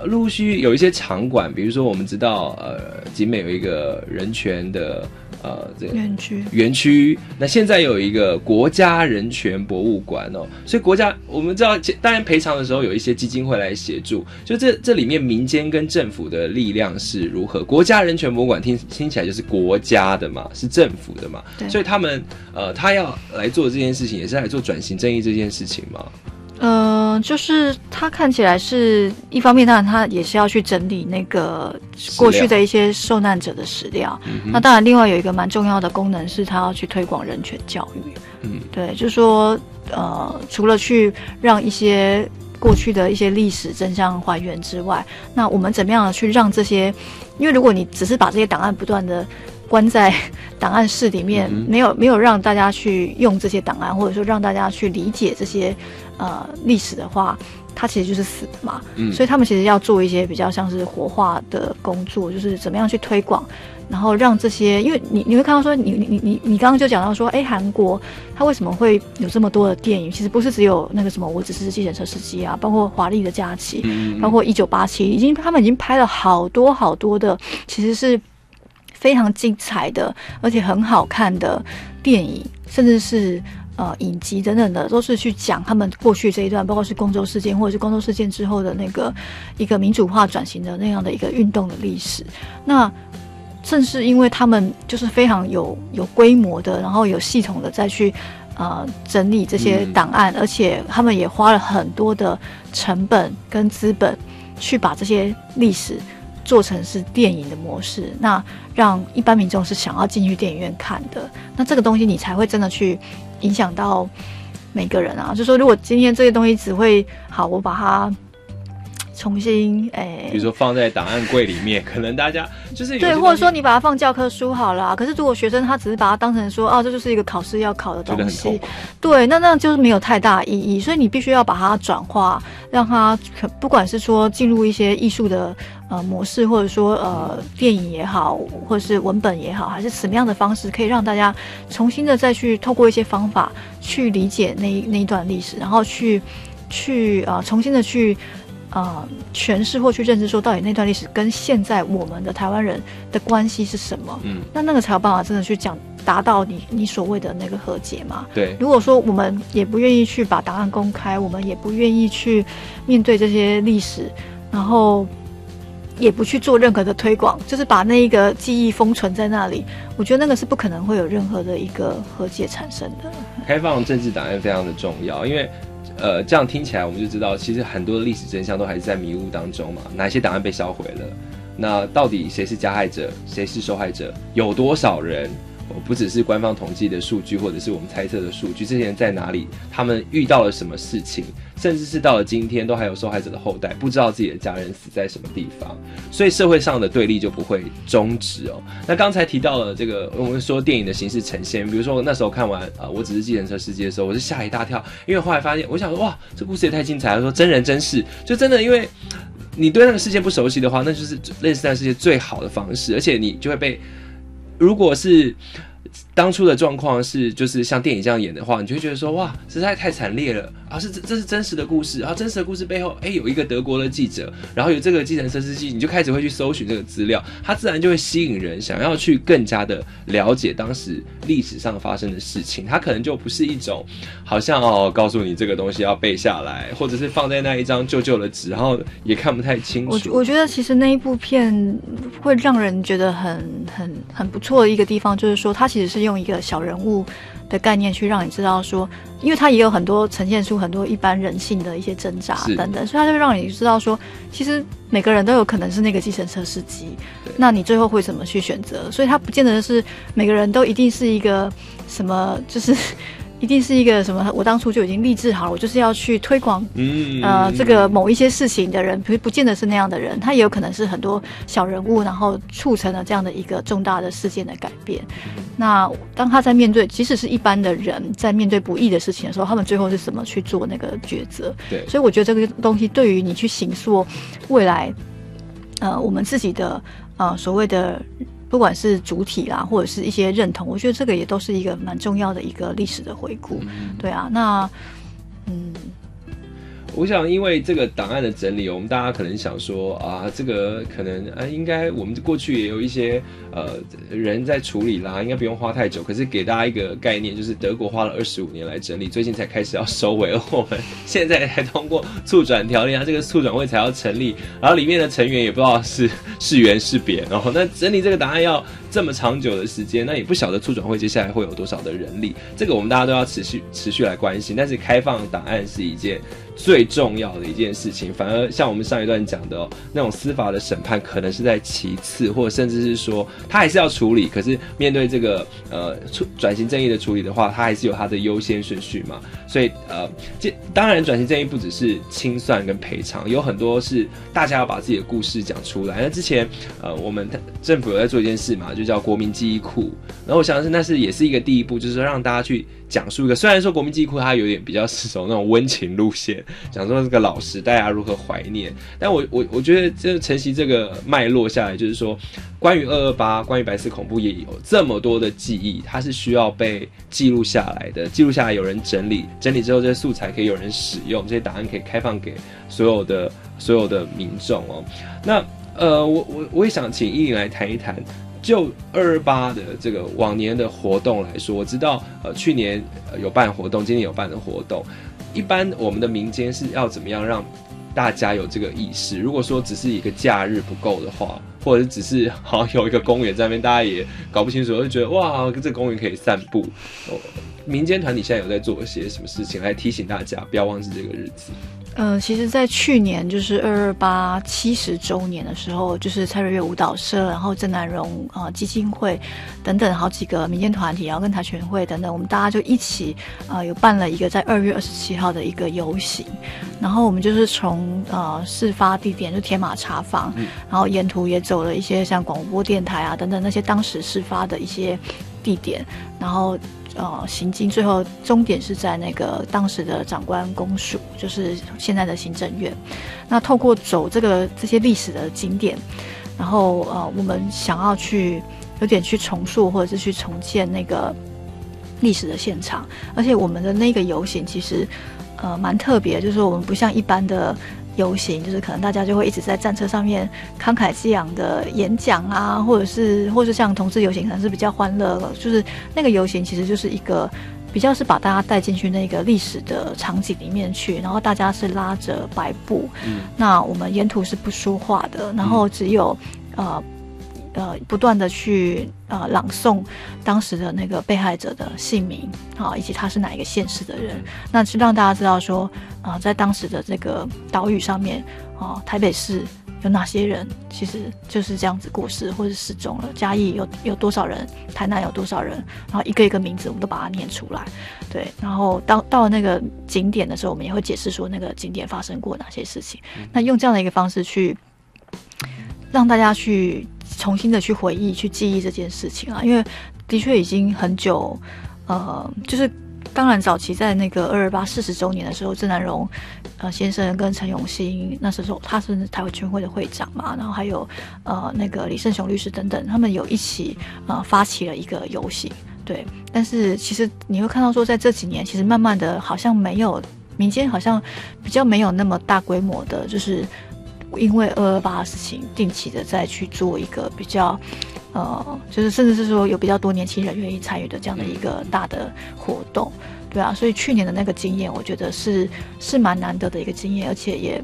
陆续有一些场馆，比如说我们知道，呃，集美有一个人权的呃这个园区，园区。那现在有一个国家人权博物馆哦，所以国家我们知道，当然赔偿的时候有一些基金会来协助。就这这里面民间跟政府的力量是如何？国家人权博物馆听听起来就是国家的嘛，是政府的嘛，所以他们呃，他要来做这件事情，也是来做转型正义这件事情嘛。嗯，就是他看起来是一方面，当然他也是要去整理那个过去的一些受难者的史料。那当然，另外有一个蛮重要的功能是，他要去推广人权教育。嗯，对，就是说，呃，除了去让一些过去的一些历史真相还原之外，那我们怎么样去让这些？因为如果你只是把这些档案不断的关在 档案室里面，没有没有让大家去用这些档案，或者说让大家去理解这些。呃，历史的话，它其实就是死的嘛，嗯，所以他们其实要做一些比较像是活化的工作，就是怎么样去推广，然后让这些，因为你你会看到说，你你你你刚刚就讲到说，哎，韩国它为什么会有这么多的电影？其实不是只有那个什么，我只是计程车司机啊，包括华丽的假期，包括一九八七，已经他们已经拍了好多好多的，其实是非常精彩的，而且很好看的电影，甚至是。呃，影集等等的，都是去讲他们过去这一段，包括是公州事件，或者是公州事件之后的那个一个民主化转型的那样的一个运动的历史。那正是因为他们就是非常有有规模的，然后有系统的再去呃整理这些档案，而且他们也花了很多的成本跟资本去把这些历史做成是电影的模式，那让一般民众是想要进去电影院看的。那这个东西你才会真的去。影响到每个人啊，就说如果今天这些东西只会好，我把它重新诶，比如说放在档案柜里面，可能大家就是对，或者说你把它放教科书好了。可是如果学生他只是把它当成说，哦，这就是一个考试要考的东西，对，那那就是没有太大意义。所以你必须要把它转化，让它不管是说进入一些艺术的。呃，模式或者说呃，电影也好，或者是文本也好，还是什么样的方式，可以让大家重新的再去透过一些方法去理解那那一段历史，然后去去呃重新的去呃诠释或去认知，说到底那段历史跟现在我们的台湾人的关系是什么？嗯，那那个才有办法真的去讲达到你你所谓的那个和解嘛？对。如果说我们也不愿意去把答案公开，我们也不愿意去面对这些历史，然后。也不去做任何的推广，就是把那一个记忆封存在那里。我觉得那个是不可能会有任何的一个和解产生的。开放政治档案非常的重要，因为呃，这样听起来我们就知道，其实很多的历史真相都还是在迷雾当中嘛。哪些档案被销毁了？那到底谁是加害者，谁是受害者？有多少人？不只是官方统计的数据，或者是我们猜测的数据，这些人在哪里？他们遇到了什么事情？甚至是到了今天，都还有受害者的后代不知道自己的家人死在什么地方，所以社会上的对立就不会终止哦。那刚才提到了这个，我们说电影的形式呈现，比如说那时候看完啊，我只是计程车司机的时候，我是吓一大跳，因为后来发现，我想说哇，这故事也太精彩了，说真人真事，就真的，因为 你对那个世界不熟悉的话，那就是认识那个世界最好的方式，而且你就会被，如果是。当初的状况是，就是像电影这样演的话，你就会觉得说，哇，实在太惨烈了啊！是这这是真实的故事，然后真实的故事背后，哎，有一个德国的记者，然后有这个计程车司机，你就开始会去搜寻这个资料，他自然就会吸引人，想要去更加的了解当时历史上发生的事情。他可能就不是一种，好像哦，告诉你这个东西要背下来，或者是放在那一张旧旧的纸，然后也看不太清楚。我我觉得其实那一部片会让人觉得很很很不错的一个地方，就是说它其实是。用一个小人物的概念去让你知道说，因为他也有很多呈现出很多一般人性的一些挣扎等等，所以他就让你知道说，其实每个人都有可能是那个计程车司机，那你最后会怎么去选择？所以他不见得是每个人都一定是一个什么，就是。一定是一个什么？我当初就已经立志好了，我就是要去推广，呃，这个某一些事情的人，不不见得是那样的人，他也有可能是很多小人物，然后促成了这样的一个重大的事件的改变。那当他在面对，即使是一般的人在面对不易的事情的时候，他们最后是怎么去做那个抉择？对，所以我觉得这个东西对于你去行塑未来，呃，我们自己的呃所谓的。不管是主体啦，或者是一些认同，我觉得这个也都是一个蛮重要的一个历史的回顾。对啊，那嗯。我想，因为这个档案的整理，我们大家可能想说啊，这个可能啊，应该我们过去也有一些呃人在处理啦，应该不用花太久。可是给大家一个概念，就是德国花了二十五年来整理，最近才开始要收尾，而我们现在才通过促转条例啊，这个促转会才要成立，然后里面的成员也不知道是是圆是扁，然后那整理这个档案要这么长久的时间，那也不晓得促转会接下来会有多少的人力，这个我们大家都要持续持续来关心。但是开放档案是一件。最重要的一件事情，反而像我们上一段讲的，那种司法的审判可能是在其次，或者甚至是说他还是要处理。可是面对这个呃转型正义的处理的话，他还是有他的优先顺序嘛。所以呃，这当然转型正义不只是清算跟赔偿，有很多是大家要把自己的故事讲出来。那之前呃，我们政府有在做一件事嘛，就叫国民记忆库。然后我想是那是也是一个第一步，就是说让大家去。讲述一个，虽然说国民记忆库它有点比较是走那种温情路线，讲说这个老时代啊如何怀念，但我我我觉得这承袭这个脉络下来，就是说关于二二八，关于白色恐怖也有这么多的记忆，它是需要被记录下来的，记录下来有人整理，整理之后这些素材可以有人使用，这些档案可以开放给所有的所有的民众哦。那呃，我我我也想请依琳来谈一谈。就二二八的这个往年的活动来说，我知道呃去年有办活动，今年有办的活动。一般我们的民间是要怎么样让大家有这个意识？如果说只是一个假日不够的话，或者只是好像有一个公园在那边，大家也搞不清楚，就觉得哇，这公园可以散步。民间团体现在有在做一些什么事情来提醒大家不要忘记这个日子？嗯，其实，在去年就是二二八七十周年的时候，就是蔡瑞月舞蹈社，然后郑南荣啊基金会等等好几个民间团体，然后跟台全会等等，我们大家就一起啊有办了一个在二月二十七号的一个游行，然后我们就是从呃事发地点就天马茶坊，然后沿途也走了一些像广播电台啊等等那些当时事发的一些地点，然后。呃，行经最后终点是在那个当时的长官公署，就是现在的行政院。那透过走这个这些历史的景点，然后呃，我们想要去有点去重塑或者是去重建那个历史的现场。而且我们的那个游行其实呃蛮特别，就是我们不像一般的。游行就是可能大家就会一直在战车上面慷慨激昂的演讲啊，或者是或是像同志游行可能是比较欢乐，就是那个游行其实就是一个比较是把大家带进去那个历史的场景里面去，然后大家是拉着白布，那我们沿途是不说话的，然后只有呃。呃，不断的去呃朗诵当时的那个被害者的姓名啊，以及他是哪一个县市的人，那是让大家知道说啊，在当时的这个岛屿上面啊，台北市有哪些人其实就是这样子过世或者失踪了，嘉义有有多少人，台南有多少人，然后一个一个名字我们都把它念出来，对，然后到到了那个景点的时候，我们也会解释说那个景点发生过哪些事情，那用这样的一个方式去让大家去。重新的去回忆、去记忆这件事情啊，因为的确已经很久，呃，就是当然早期在那个二二八四十周年的时候，郑南荣呃先生跟陈永新那时候他是台湾全会的会长嘛，然后还有呃那个李胜雄律师等等，他们有一起呃发起了一个游行，对。但是其实你会看到说，在这几年，其实慢慢的好像没有民间好像比较没有那么大规模的，就是。因为二二八的事情，定期的再去做一个比较，呃，就是甚至是说有比较多年轻人愿意参与的这样的一个大的活动，对啊，所以去年的那个经验，我觉得是是蛮难得的一个经验，而且也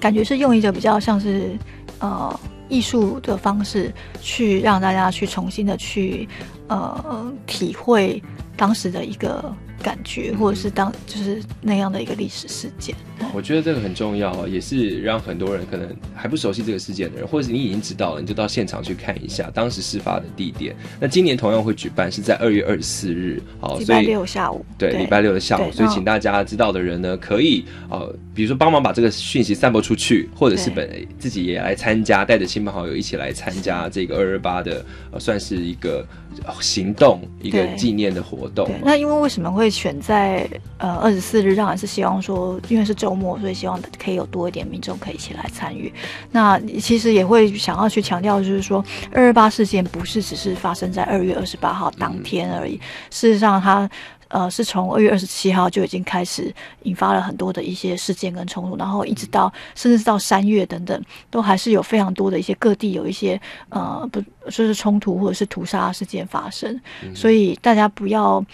感觉是用一个比较像是呃艺术的方式去让大家去重新的去呃体会当时的一个。感觉，或者是当就是那样的一个历史事件，我觉得这个很重要，也是让很多人可能还不熟悉这个事件的人，或者是你已经知道了，你就到现场去看一下当时事发的地点。那今年同样会举办，是在二月二十四日，好，礼拜六下午，对，礼拜六的下午，所以请大家知道的人呢，可以呃，比如说帮忙把这个讯息散播出去，或者是本自己也来参加，带着亲朋好友一起来参加这个二二八的，呃，算是一个行动，一个纪念的活动。那因为为什么会？选在呃二十四日，当然是希望说，因为是周末，所以希望可以有多一点民众可以一起来参与。那其实也会想要去强调，就是说二二八事件不是只是发生在二月二十八号当天而已，事实上它。呃，是从二月二十七号就已经开始引发了很多的一些事件跟冲突，然后一直到甚至是到三月等等，都还是有非常多的一些各地有一些呃不说是冲突或者是屠杀事件发生，所以大家不要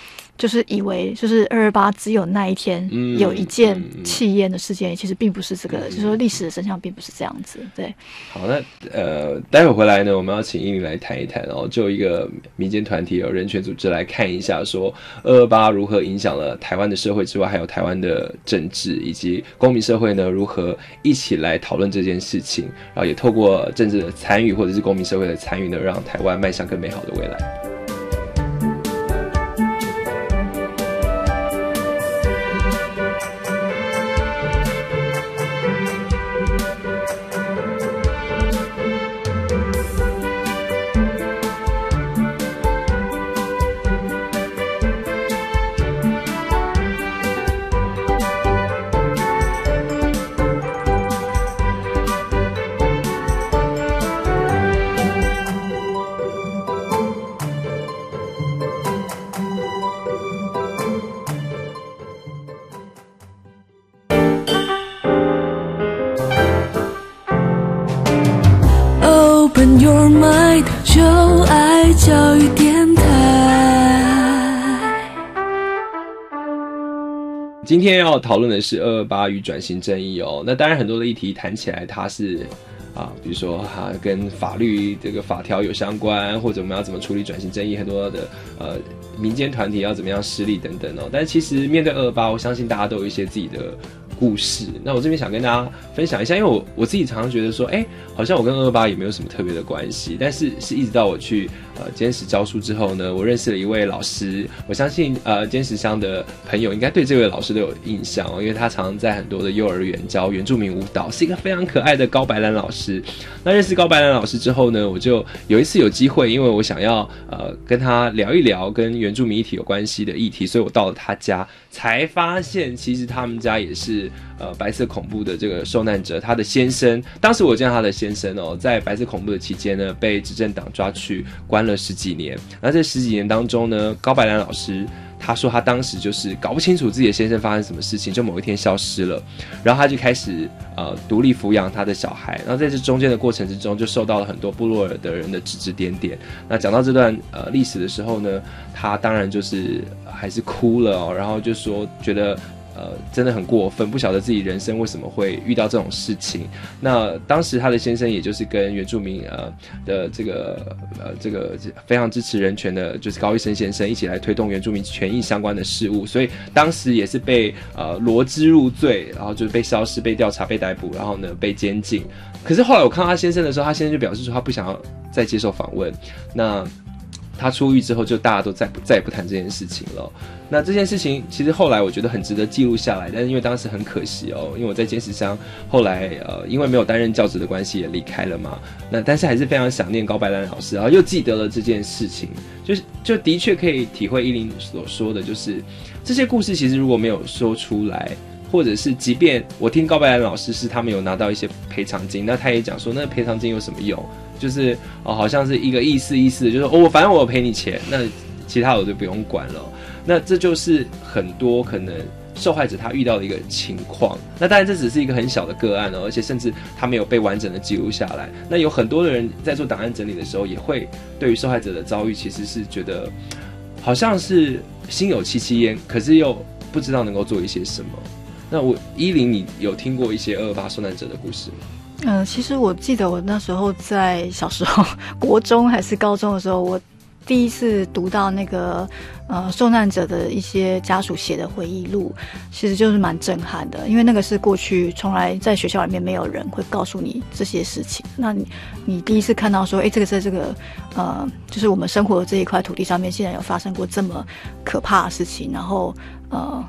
就是以为就是二二八只有那一天有一件气焰的事件，其实并不是这个，就是说历史的真相并不是这样子。对，好，那呃，待会回来呢，我们要请英语来谈一谈，然后就一个民间团体有人权组织来看一下，说二二八。如何影响了台湾的社会之外，还有台湾的政治以及公民社会呢？如何一起来讨论这件事情？然后也透过政治的参与或者是公民社会的参与呢，让台湾迈向更美好的未来。今天要讨论的是二二八与转型正义哦。那当然，很多的议题谈起来，它是啊，比如说哈，跟法律这个法条有相关，或者我们要怎么处理转型正义，很多的呃民间团体要怎么样施力等等哦。但其实面对二二八，我相信大家都有一些自己的。故事，那我这边想跟大家分享一下，因为我我自己常常觉得说，哎，好像我跟二八也没有什么特别的关系，但是是一直到我去呃坚持教书之后呢，我认识了一位老师，我相信呃坚持乡的朋友应该对这位老师都有印象哦，因为他常在很多的幼儿园教原住民舞蹈，是一个非常可爱的高白兰老师。那认识高白兰老师之后呢，我就有一次有机会，因为我想要呃跟他聊一聊跟原住民议题有关系的议题，所以我到了他家。才发现，其实他们家也是呃白色恐怖的这个受难者。他的先生，当时我见到他的先生哦，在白色恐怖的期间呢，被执政党抓去关了十几年。那这十几年当中呢，高白兰老师。他说他当时就是搞不清楚自己的先生发生什么事情，就某一天消失了，然后他就开始呃独立抚养他的小孩，然后在这中间的过程之中，就受到了很多部落的人的指指点点。那讲到这段呃历史的时候呢，他当然就是还是哭了哦，然后就说觉得。呃，真的很过分，不晓得自己人生为什么会遇到这种事情。那当时他的先生，也就是跟原住民呃的这个呃这个非常支持人权的，就是高医生先生一起来推动原住民权益相关的事务，所以当时也是被呃罗织入罪，然后就是被消失、被调查、被逮捕，然后呢被监禁。可是后来我看到他先生的时候，他先生就表示说他不想要再接受访问。那他出狱之后，就大家都再不再也不谈这件事情了。那这件事情其实后来我觉得很值得记录下来，但是因为当时很可惜哦，因为我在监视箱，后来呃因为没有担任教职的关系也离开了嘛。那但是还是非常想念高白兰老师，然后又记得了这件事情，就是就的确可以体会依林所说的，就是这些故事其实如果没有说出来，或者是即便我听高白兰老师是他们有拿到一些赔偿金，那他也讲说那赔偿金有什么用？就是哦，好像是一个意思意思，就是哦，反正我赔你钱，那其他我就不用管了。那这就是很多可能受害者他遇到的一个情况。那当然这只是一个很小的个案哦，而且甚至他没有被完整的记录下来。那有很多的人在做档案整理的时候，也会对于受害者的遭遇，其实是觉得好像是心有戚戚焉，可是又不知道能够做一些什么。那我依林，你有听过一些二二八受难者的故事吗？嗯，其实我记得我那时候在小时候，国中还是高中的时候，我第一次读到那个呃受难者的一些家属写的回忆录，其实就是蛮震撼的，因为那个是过去从来在学校里面没有人会告诉你这些事情。那你你第一次看到说，哎，这个在这个呃，就是我们生活的这一块土地上面，竟然有发生过这么可怕的事情，然后呃，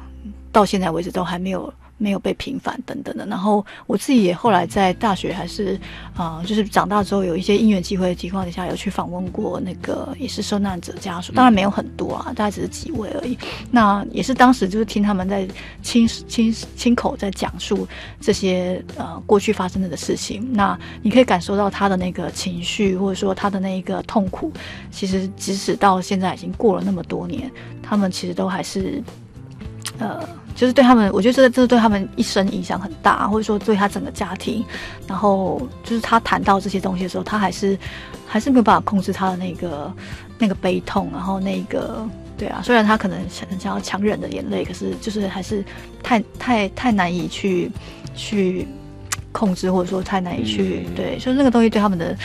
到现在为止都还没有。没有被平反等等的，然后我自己也后来在大学还是啊，就是长大之后有一些因缘机会的情况底下，有去访问过那个也是受难者家属，当然没有很多啊，大概只是几位而已。那也是当时就是听他们在亲亲亲口在讲述这些呃过去发生的事情，那你可以感受到他的那个情绪，或者说他的那一个痛苦，其实即使到现在已经过了那么多年，他们其实都还是呃。就是对他们，我觉得这这对他们一生影响很大，或者说对他整个家庭。然后就是他谈到这些东西的时候，他还是还是没有办法控制他的那个那个悲痛。然后那个对啊，虽然他可能想想要强忍的眼泪，可是就是还是太太太难以去去控制，或者说太难以去对，就是那个东西对他们的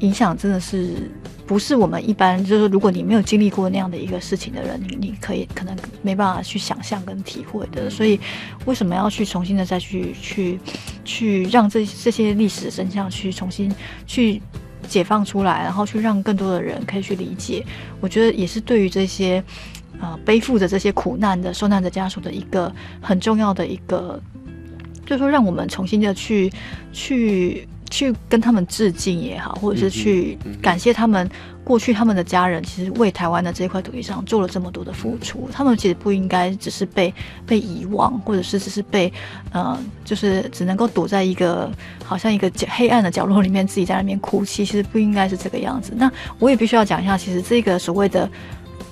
影响真的是。不是我们一般，就是如果你没有经历过那样的一个事情的人，你你可以可能没办法去想象跟体会的。所以，为什么要去重新的再去去去让这这些历史的真相去重新去解放出来，然后去让更多的人可以去理解？我觉得也是对于这些呃背负着这些苦难的受难者家属的一个很重要的一个，就是说让我们重新的去去。去跟他们致敬也好，或者是去感谢他们过去他们的家人，其实为台湾的这一块土地上做了这么多的付出。他们其实不应该只是被被遗忘，或者是只是被呃，就是只能够躲在一个好像一个黑暗的角落里面，自己在那边哭泣。其实不应该是这个样子。那我也必须要讲一下，其实这个所谓的。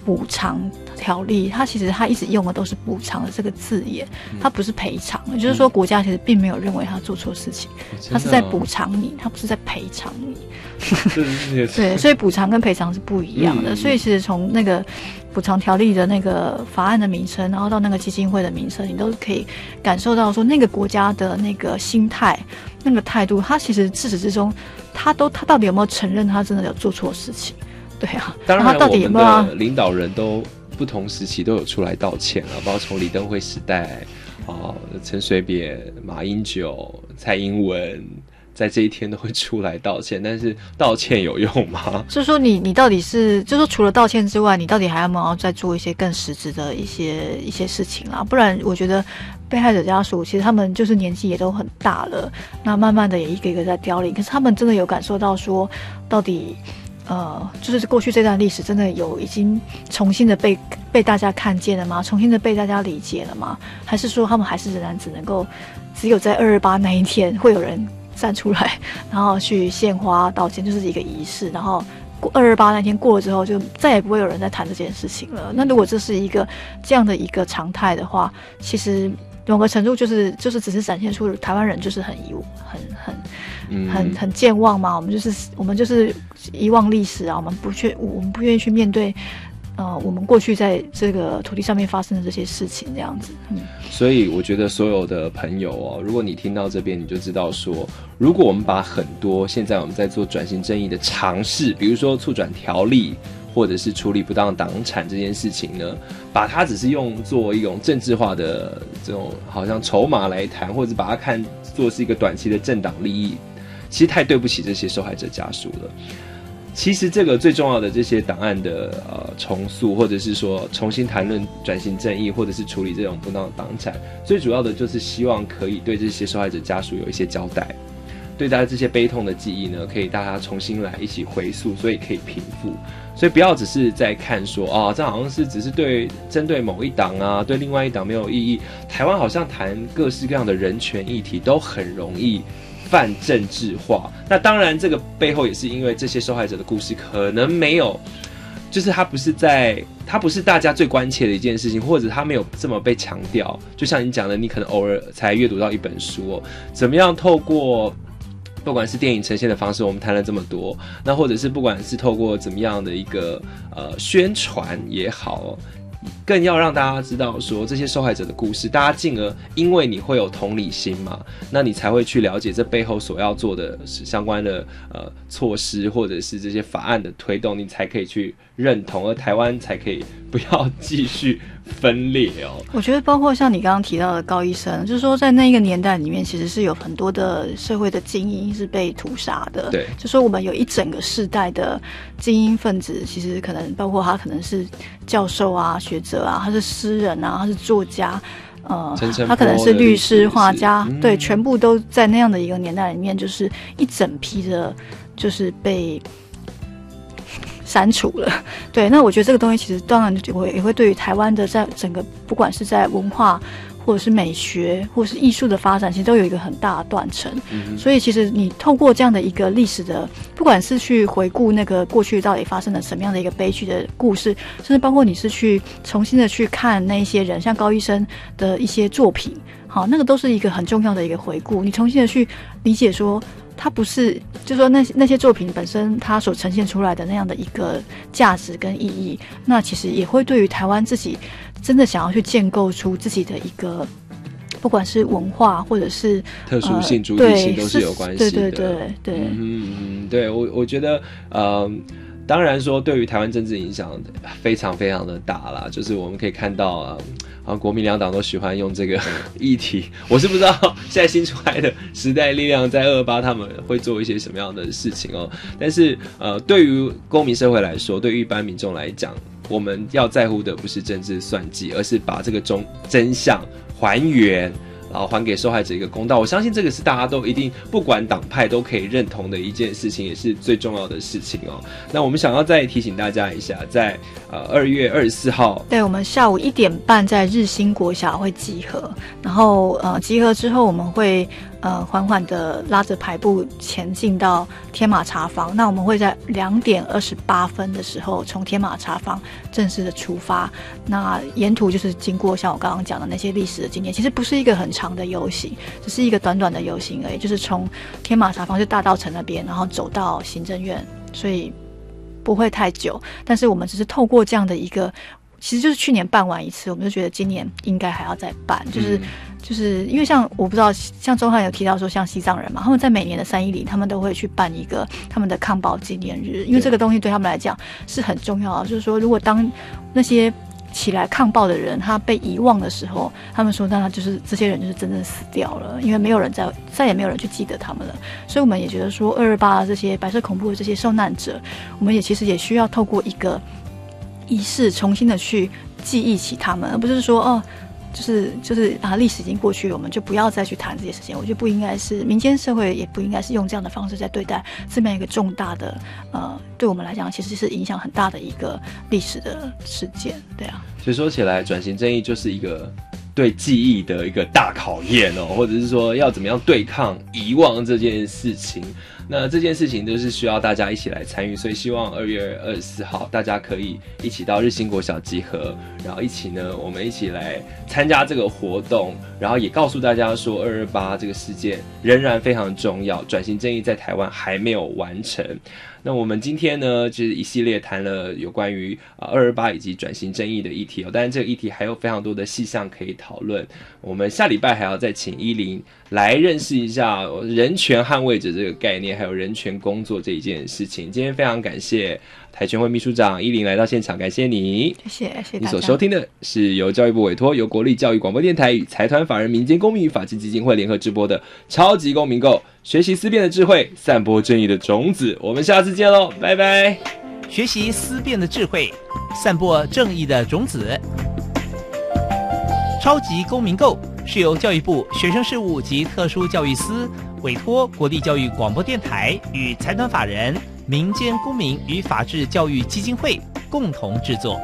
补偿条例，它其实它一直用的都是补偿的这个字眼，它不是赔偿。也就是说，国家其实并没有认为他做错事情，他是在补偿你，他不是在赔偿你。对，所以补偿跟赔偿是不一样的。所以其实从那个补偿条例的那个法案的名称，然后到那个基金会的名称，你都可以感受到说那个国家的那个心态、那个态度，他其实自始至终，他都他到底有没有承认他真的有做错事情？对啊，当然，到底有没有领导人都不同时期都有出来道歉了，包括从李登辉时代，啊，陈水扁、马英九、蔡英文，在这一天都会出来道歉。但是道歉有用吗？就是说，你你到底是，就是说，除了道歉之外，你到底还要不要再做一些更实质的一些一些事情啦？不然，我觉得被害者家属其实他们就是年纪也都很大了，那慢慢的也一个一个在凋零。可是他们真的有感受到说，到底。呃，就是过去这段历史真的有已经重新的被被大家看见了吗？重新的被大家理解了吗？还是说他们还是仍然只能够只有在二二八那一天会有人站出来，然后去献花道歉，就是一个仪式。然后过二二八那天过了之后，就再也不会有人在谈这件事情了。那如果这是一个这样的一个常态的话，其实。某个程度就是就是只是展现出台湾人就是很遗很很很很很健忘嘛，我们就是我们就是遗忘历史啊，我们不去我们不愿意去面对，呃，我们过去在这个土地上面发生的这些事情这样子。嗯，所以我觉得所有的朋友哦，如果你听到这边，你就知道说，如果我们把很多现在我们在做转型正义的尝试，比如说促转条例。或者是处理不当党产这件事情呢，把它只是用作一种政治化的这种好像筹码来谈，或者把它看作是一个短期的政党利益，其实太对不起这些受害者家属了。其实这个最重要的这些档案的呃重塑，或者是说重新谈论转型正义，或者是处理这种不当的党产，最主要的就是希望可以对这些受害者家属有一些交代。对大家这些悲痛的记忆呢，可以大家重新来一起回溯，所以可以平复。所以不要只是在看说啊，这好像是只是对针对某一党啊，对另外一党没有意义。台湾好像谈各式各样的人权议题都很容易泛政治化。那当然，这个背后也是因为这些受害者的故事可能没有，就是他不是在，他不是大家最关切的一件事情，或者他没有这么被强调。就像你讲的，你可能偶尔才阅读到一本书，怎么样透过。不管是电影呈现的方式，我们谈了这么多，那或者是不管是透过怎么样的一个呃宣传也好，更要让大家知道说这些受害者的故事，大家进而因为你会有同理心嘛，那你才会去了解这背后所要做的是相关的呃措施，或者是这些法案的推动，你才可以去认同，而台湾才可以不要继续分裂哦。我觉得包括像你刚刚提到的高医生，就是说在那一个年代里面，其实是有很多的社会的精英是被屠杀的。对，就说我们有一整个世代的精英分子，其实可能包括他可能是教授啊、学者啊，他是诗人啊，他是作家，呃，他可能是律师、画家，对，全部都在那样的一个年代里面，就是一整批的，就是被。删除了，对，那我觉得这个东西其实当然也会也会对于台湾的在整个不管是在文化或者是美学或者是艺术的发展，其实都有一个很大的断层。所以其实你透过这样的一个历史的，不管是去回顾那个过去到底发生了什么样的一个悲剧的故事，甚至包括你是去重新的去看那一些人，像高医生的一些作品，好，那个都是一个很重要的一个回顾，你重新的去理解说。它不是，就说那那些作品本身，它所呈现出来的那样的一个价值跟意义，那其实也会对于台湾自己真的想要去建构出自己的一个，不管是文化或者是特殊性、主体性，都是有关系的。对对对对，嗯嗯，对我我觉得，呃。当然说，对于台湾政治影响非常非常的大啦。就是我们可以看到啊，啊，国民两党都喜欢用这个 议题。我是不知道 现在新出来的时代力量在二八他们会做一些什么样的事情哦。但是呃，对于公民社会来说，对于一般民众来讲，我们要在乎的不是政治算计，而是把这个中真相还原。然后还给受害者一个公道，我相信这个是大家都一定不管党派都可以认同的一件事情，也是最重要的事情哦。那我们想要再提醒大家一下，在呃二月二十四号，对我们下午一点半在日新国小会集合，然后呃集合之后我们会。呃，缓缓的拉着排步前进到天马茶坊。那我们会在两点二十八分的时候从天马茶坊正式的出发。那沿途就是经过像我刚刚讲的那些历史的景点，其实不是一个很长的游行，只是一个短短的游行而已。就是从天马茶坊就大道城那边，然后走到行政院，所以不会太久。但是我们只是透过这样的一个。其实就是去年办完一次，我们就觉得今年应该还要再办，就是就是因为像我不知道，像周汉有提到说，像西藏人嘛，他们在每年的三一零，他们都会去办一个他们的抗暴纪念日，因为这个东西对他们来讲是很重要的。就是说，如果当那些起来抗暴的人他被遗忘的时候，他们说，那就是这些人就是真正死掉了，因为没有人再再也没有人去记得他们了。所以我们也觉得说，二二八这些白色恐怖的这些受难者，我们也其实也需要透过一个。仪式重新的去记忆起他们，而不是说哦，就是就是啊，历史已经过去了，我们就不要再去谈这些事情。我觉得不应该是民间社会，也不应该是用这样的方式在对待这么一个重大的呃，对我们来讲其实是影响很大的一个历史的事件。对啊，所以说起来，转型正义就是一个对记忆的一个大考验哦，或者是说要怎么样对抗遗忘这件事情。那这件事情都是需要大家一起来参与，所以希望二月二十四号大家可以一起到日新国小集合，然后一起呢，我们一起来参加这个活动，然后也告诉大家说，二二八这个事件仍然非常重要，转型正义在台湾还没有完成。那我们今天呢，就是一系列谈了有关于啊二二八以及转型正义的议题哦。当然，这个议题还有非常多的细项可以讨论。我们下礼拜还要再请依林来认识一下人权捍卫者这个概念，还有人权工作这一件事情。今天非常感谢。台全会秘书长依林来到现场，感谢你。谢谢，谢谢。你所收听的是由教育部委托，由国立教育广播电台与财团法人民间公民与法治基金会联合直播的《超级公民购》，学习思辨的智慧，散播正义的种子。我们下次见喽，拜拜！学习思辨的智慧，散播正义的种子。超级公民购是由教育部学生事务及特殊教育司委托国立教育广播电台与财团法人。民间公民与法治教育基金会共同制作。